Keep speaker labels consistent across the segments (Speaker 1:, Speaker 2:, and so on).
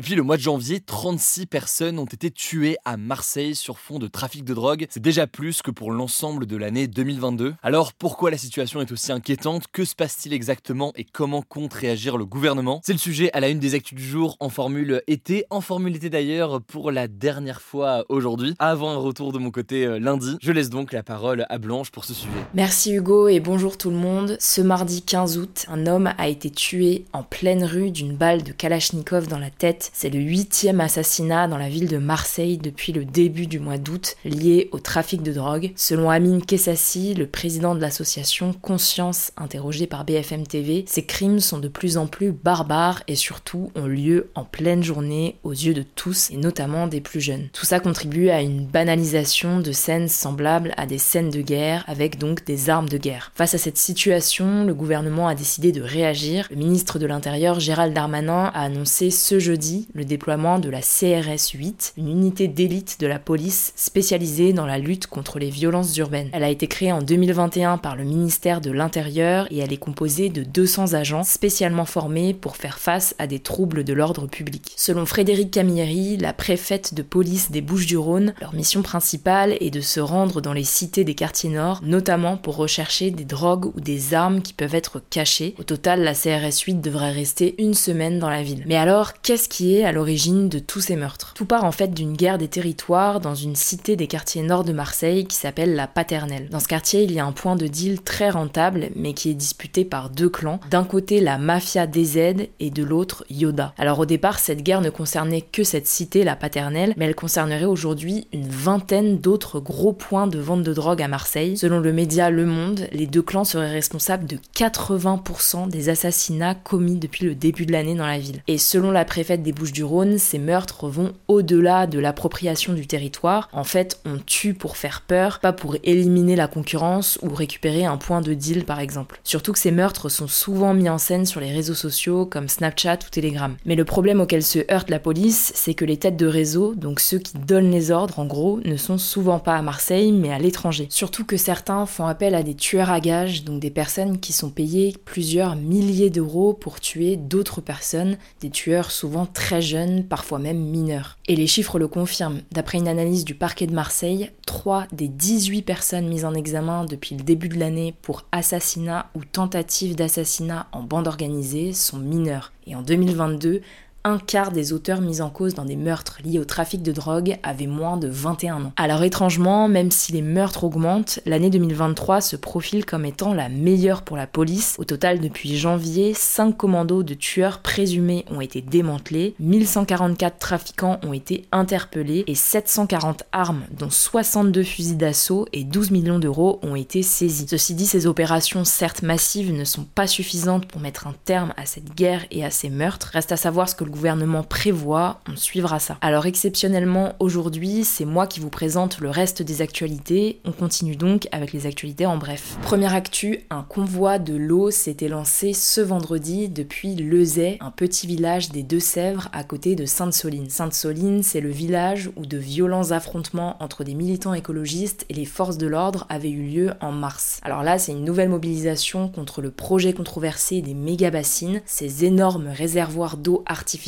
Speaker 1: Depuis le mois de janvier, 36 personnes ont été tuées à Marseille sur fond de trafic de drogue. C'est déjà plus que pour l'ensemble de l'année 2022. Alors pourquoi la situation est aussi inquiétante? Que se passe-t-il exactement et comment compte réagir le gouvernement? C'est le sujet à la une des actus du jour en formule été, en formule été d'ailleurs pour la dernière fois aujourd'hui, avant un retour de mon côté euh, lundi. Je laisse donc la parole à Blanche pour ce sujet.
Speaker 2: Merci Hugo et bonjour tout le monde. Ce mardi 15 août, un homme a été tué en pleine rue d'une balle de Kalachnikov dans la tête. C'est le huitième assassinat dans la ville de Marseille depuis le début du mois d'août lié au trafic de drogue. Selon Amine Kessassi, le président de l'association Conscience, interrogé par BFM TV, ces crimes sont de plus en plus barbares et surtout ont lieu en pleine journée aux yeux de tous et notamment des plus jeunes. Tout ça contribue à une banalisation de scènes semblables à des scènes de guerre avec donc des armes de guerre. Face à cette situation, le gouvernement a décidé de réagir. Le ministre de l'Intérieur Gérald Darmanin a annoncé ce jeudi le déploiement de la CRS 8, une unité d'élite de la police spécialisée dans la lutte contre les violences urbaines. Elle a été créée en 2021 par le ministère de l'Intérieur et elle est composée de 200 agents spécialement formés pour faire face à des troubles de l'ordre public. Selon Frédéric Camilleri, la préfète de police des Bouches-du-Rhône, leur mission principale est de se rendre dans les cités des quartiers nord, notamment pour rechercher des drogues ou des armes qui peuvent être cachées. Au total, la CRS 8 devrait rester une semaine dans la ville. Mais alors, qu'est-ce qui à l'origine de tous ces meurtres. Tout part en fait d'une guerre des territoires dans une cité des quartiers nord de Marseille qui s'appelle la Paternelle. Dans ce quartier, il y a un point de deal très rentable mais qui est disputé par deux clans. D'un côté la mafia DZ et de l'autre Yoda. Alors au départ, cette guerre ne concernait que cette cité, la Paternelle, mais elle concernerait aujourd'hui une vingtaine d'autres gros points de vente de drogue à Marseille. Selon le média Le Monde, les deux clans seraient responsables de 80% des assassinats commis depuis le début de l'année dans la ville. Et selon la préfète des Bouches-du-Rhône, ces meurtres vont au-delà de l'appropriation du territoire. En fait, on tue pour faire peur, pas pour éliminer la concurrence ou récupérer un point de deal par exemple. Surtout que ces meurtres sont souvent mis en scène sur les réseaux sociaux comme Snapchat ou Telegram. Mais le problème auquel se heurte la police, c'est que les têtes de réseau, donc ceux qui donnent les ordres en gros, ne sont souvent pas à Marseille mais à l'étranger. Surtout que certains font appel à des tueurs à gages, donc des personnes qui sont payées plusieurs milliers d'euros pour tuer d'autres personnes, des tueurs souvent très jeunes, parfois même mineurs. Et les chiffres le confirment. D'après une analyse du parquet de Marseille, 3 des 18 personnes mises en examen depuis le début de l'année pour assassinat ou tentative d'assassinat en bande organisée sont mineurs. Et en 2022, un quart des auteurs mis en cause dans des meurtres liés au trafic de drogue avaient moins de 21 ans. Alors étrangement, même si les meurtres augmentent, l'année 2023 se profile comme étant la meilleure pour la police. Au total, depuis janvier, 5 commandos de tueurs présumés ont été démantelés, 1144 trafiquants ont été interpellés et 740 armes, dont 62 fusils d'assaut et 12 millions d'euros ont été saisis. Ceci dit, ces opérations certes massives ne sont pas suffisantes pour mettre un terme à cette guerre et à ces meurtres. Reste à savoir ce que gouvernement prévoit, on suivra ça. Alors exceptionnellement aujourd'hui, c'est moi qui vous présente le reste des actualités. On continue donc avec les actualités en bref. Première actu, un convoi de l'eau s'était lancé ce vendredi depuis Lezay, un petit village des Deux-Sèvres à côté de Sainte-Soline. Sainte-Soline, c'est le village où de violents affrontements entre des militants écologistes et les forces de l'ordre avaient eu lieu en mars. Alors là, c'est une nouvelle mobilisation contre le projet controversé des méga-bassines, ces énormes réservoirs d'eau artificielle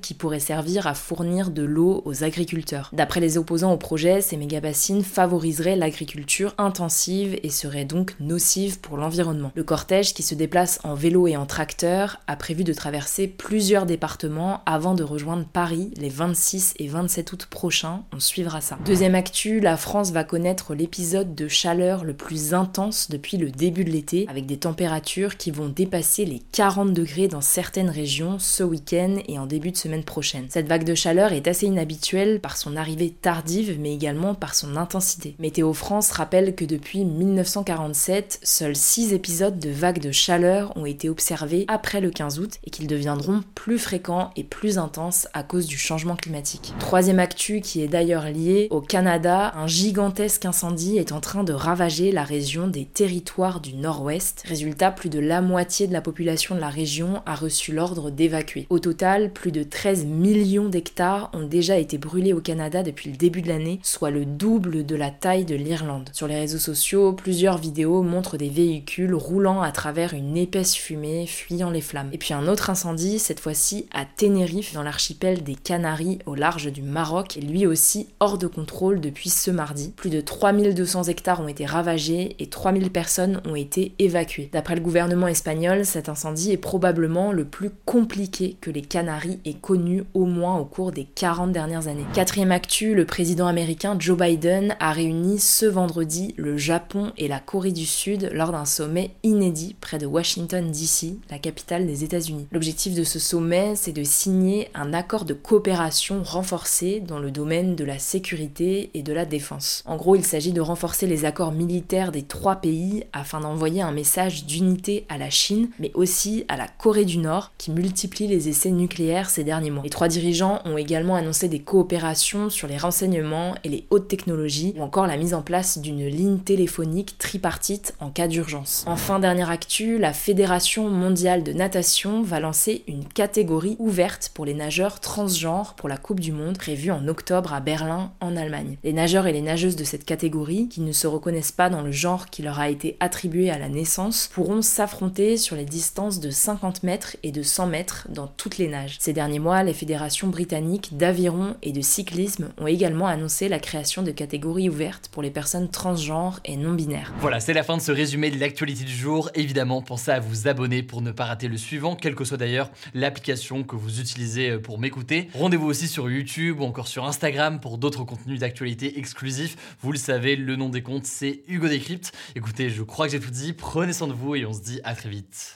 Speaker 2: qui pourrait servir à fournir de l'eau aux agriculteurs. D'après les opposants au projet, ces méga-bassines favoriseraient l'agriculture intensive et seraient donc nocives pour l'environnement. Le cortège, qui se déplace en vélo et en tracteur, a prévu de traverser plusieurs départements avant de rejoindre Paris les 26 et 27 août prochains. On suivra ça. Deuxième actu, la France va connaître l'épisode de chaleur le plus intense depuis le début de l'été, avec des températures qui vont dépasser les 40 degrés dans certaines régions ce week-end et en début de semaine prochaine. Cette vague de chaleur est assez inhabituelle par son arrivée tardive mais également par son intensité. Météo France rappelle que depuis 1947, seuls 6 épisodes de vagues de chaleur ont été observés après le 15 août et qu'ils deviendront plus fréquents et plus intenses à cause du changement climatique. Troisième actu qui est d'ailleurs lié au Canada, un gigantesque incendie est en train de ravager la région des territoires du nord-ouest. Résultat, plus de la moitié de la population de la région a reçu l'ordre d'évacuer. Au total, plus de 13 millions d'hectares ont déjà été brûlés au Canada depuis le début de l'année, soit le double de la taille de l'Irlande. Sur les réseaux sociaux, plusieurs vidéos montrent des véhicules roulant à travers une épaisse fumée, fuyant les flammes. Et puis un autre incendie, cette fois-ci à Tenerife, dans l'archipel des Canaries, au large du Maroc, lui aussi hors de contrôle depuis ce mardi. Plus de 3200 hectares ont été ravagés et 3000 personnes ont été évacuées. D'après le gouvernement espagnol, cet incendie est probablement le plus compliqué que les Canaries aient connu au moins au cours des 40 dernières années. Quatrième actu, le président américain Joe Biden a réuni ce vendredi le Japon et la Corée du Sud lors d'un sommet inédit près de Washington DC, la capitale des États-Unis. L'objectif de ce sommet, c'est de signer un accord de coopération renforcé dans le domaine de la sécurité et de la défense. En gros, il s'agit de renforcer les accords militaires des trois pays afin d'envoyer un message d'unité à la Chine, mais aussi à la Corée du Nord, qui multiplie les essais nucléaires ces derniers mois. Les trois dirigeants ont également annoncé des coopérations sur les renseignements et les hautes technologies, ou encore la mise en place d'une ligne téléphonique tripartite en cas d'urgence. Enfin, dernière actu, la Fédération mondiale de natation va lancer une catégorie ouverte pour les nageurs transgenres pour la Coupe du Monde prévue en octobre à Berlin, en Allemagne. Les nageurs et les nageuses de cette catégorie, qui ne se reconnaissent pas dans le genre qui leur a été attribué à la naissance, pourront s'affronter sur les distances de 50 mètres et de 100 mètres dans toutes les nages. Ces derniers mois, les fédérations britanniques d'aviron et de cyclisme ont également annoncé la création de catégories ouvertes pour les personnes transgenres et non binaires.
Speaker 1: Voilà, c'est la fin de ce résumé de l'actualité du jour. Évidemment, pensez à vous abonner pour ne pas rater le suivant, quelle que soit d'ailleurs l'application que vous utilisez pour m'écouter. Rendez-vous aussi sur YouTube ou encore sur Instagram pour d'autres contenus d'actualité exclusifs. Vous le savez, le nom des comptes, c'est Hugo Décrypte. Écoutez, je crois que j'ai tout dit. Prenez soin de vous et on se dit à très vite.